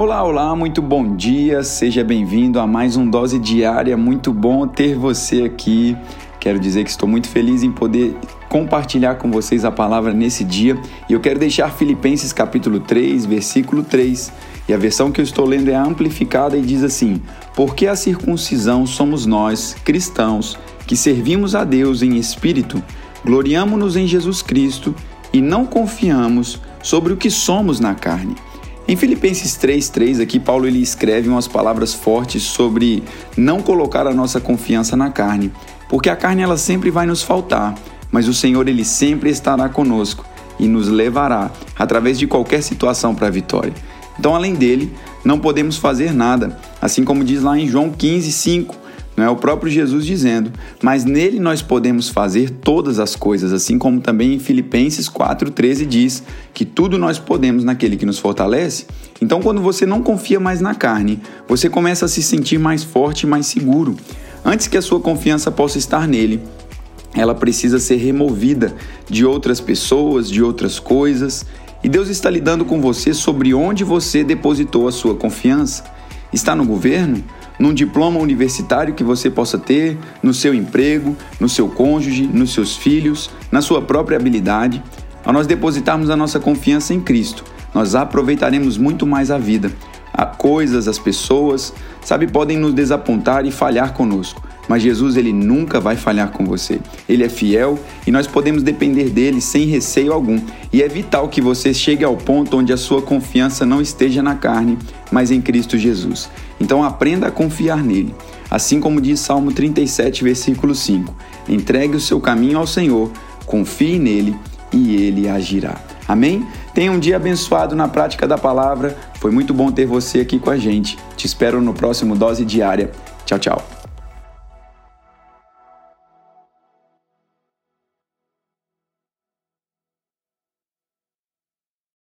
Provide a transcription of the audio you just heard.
Olá, olá, muito bom dia, seja bem-vindo a mais um Dose Diária. Muito bom ter você aqui. Quero dizer que estou muito feliz em poder compartilhar com vocês a palavra nesse dia e eu quero deixar Filipenses capítulo 3, versículo 3. E a versão que eu estou lendo é amplificada e diz assim: Porque a circuncisão somos nós, cristãos, que servimos a Deus em espírito, gloriamo-nos em Jesus Cristo e não confiamos sobre o que somos na carne. Em Filipenses 3:3 aqui Paulo ele escreve umas palavras fortes sobre não colocar a nossa confiança na carne, porque a carne ela sempre vai nos faltar, mas o Senhor ele sempre estará conosco e nos levará através de qualquer situação para a vitória. Então, além dele, não podemos fazer nada, assim como diz lá em João 15:5, não é o próprio Jesus dizendo, mas nele nós podemos fazer todas as coisas, assim como também em Filipenses 4,13 diz que tudo nós podemos naquele que nos fortalece. Então, quando você não confia mais na carne, você começa a se sentir mais forte e mais seguro. Antes que a sua confiança possa estar nele, ela precisa ser removida de outras pessoas, de outras coisas. E Deus está lidando com você sobre onde você depositou a sua confiança. Está no governo? Num diploma universitário que você possa ter, no seu emprego, no seu cônjuge, nos seus filhos, na sua própria habilidade. Ao nós depositarmos a nossa confiança em Cristo, nós aproveitaremos muito mais a vida. A coisas, as pessoas, sabe, podem nos desapontar e falhar conosco, mas Jesus ele nunca vai falhar com você. Ele é fiel e nós podemos depender dele sem receio algum. E é vital que você chegue ao ponto onde a sua confiança não esteja na carne, mas em Cristo Jesus. Então aprenda a confiar nele. Assim como diz Salmo 37, versículo 5: Entregue o seu caminho ao Senhor, confie nele e ele agirá. Amém? Tenha um dia abençoado na prática da palavra. Foi muito bom ter você aqui com a gente. Te espero no próximo Dose Diária. Tchau, tchau.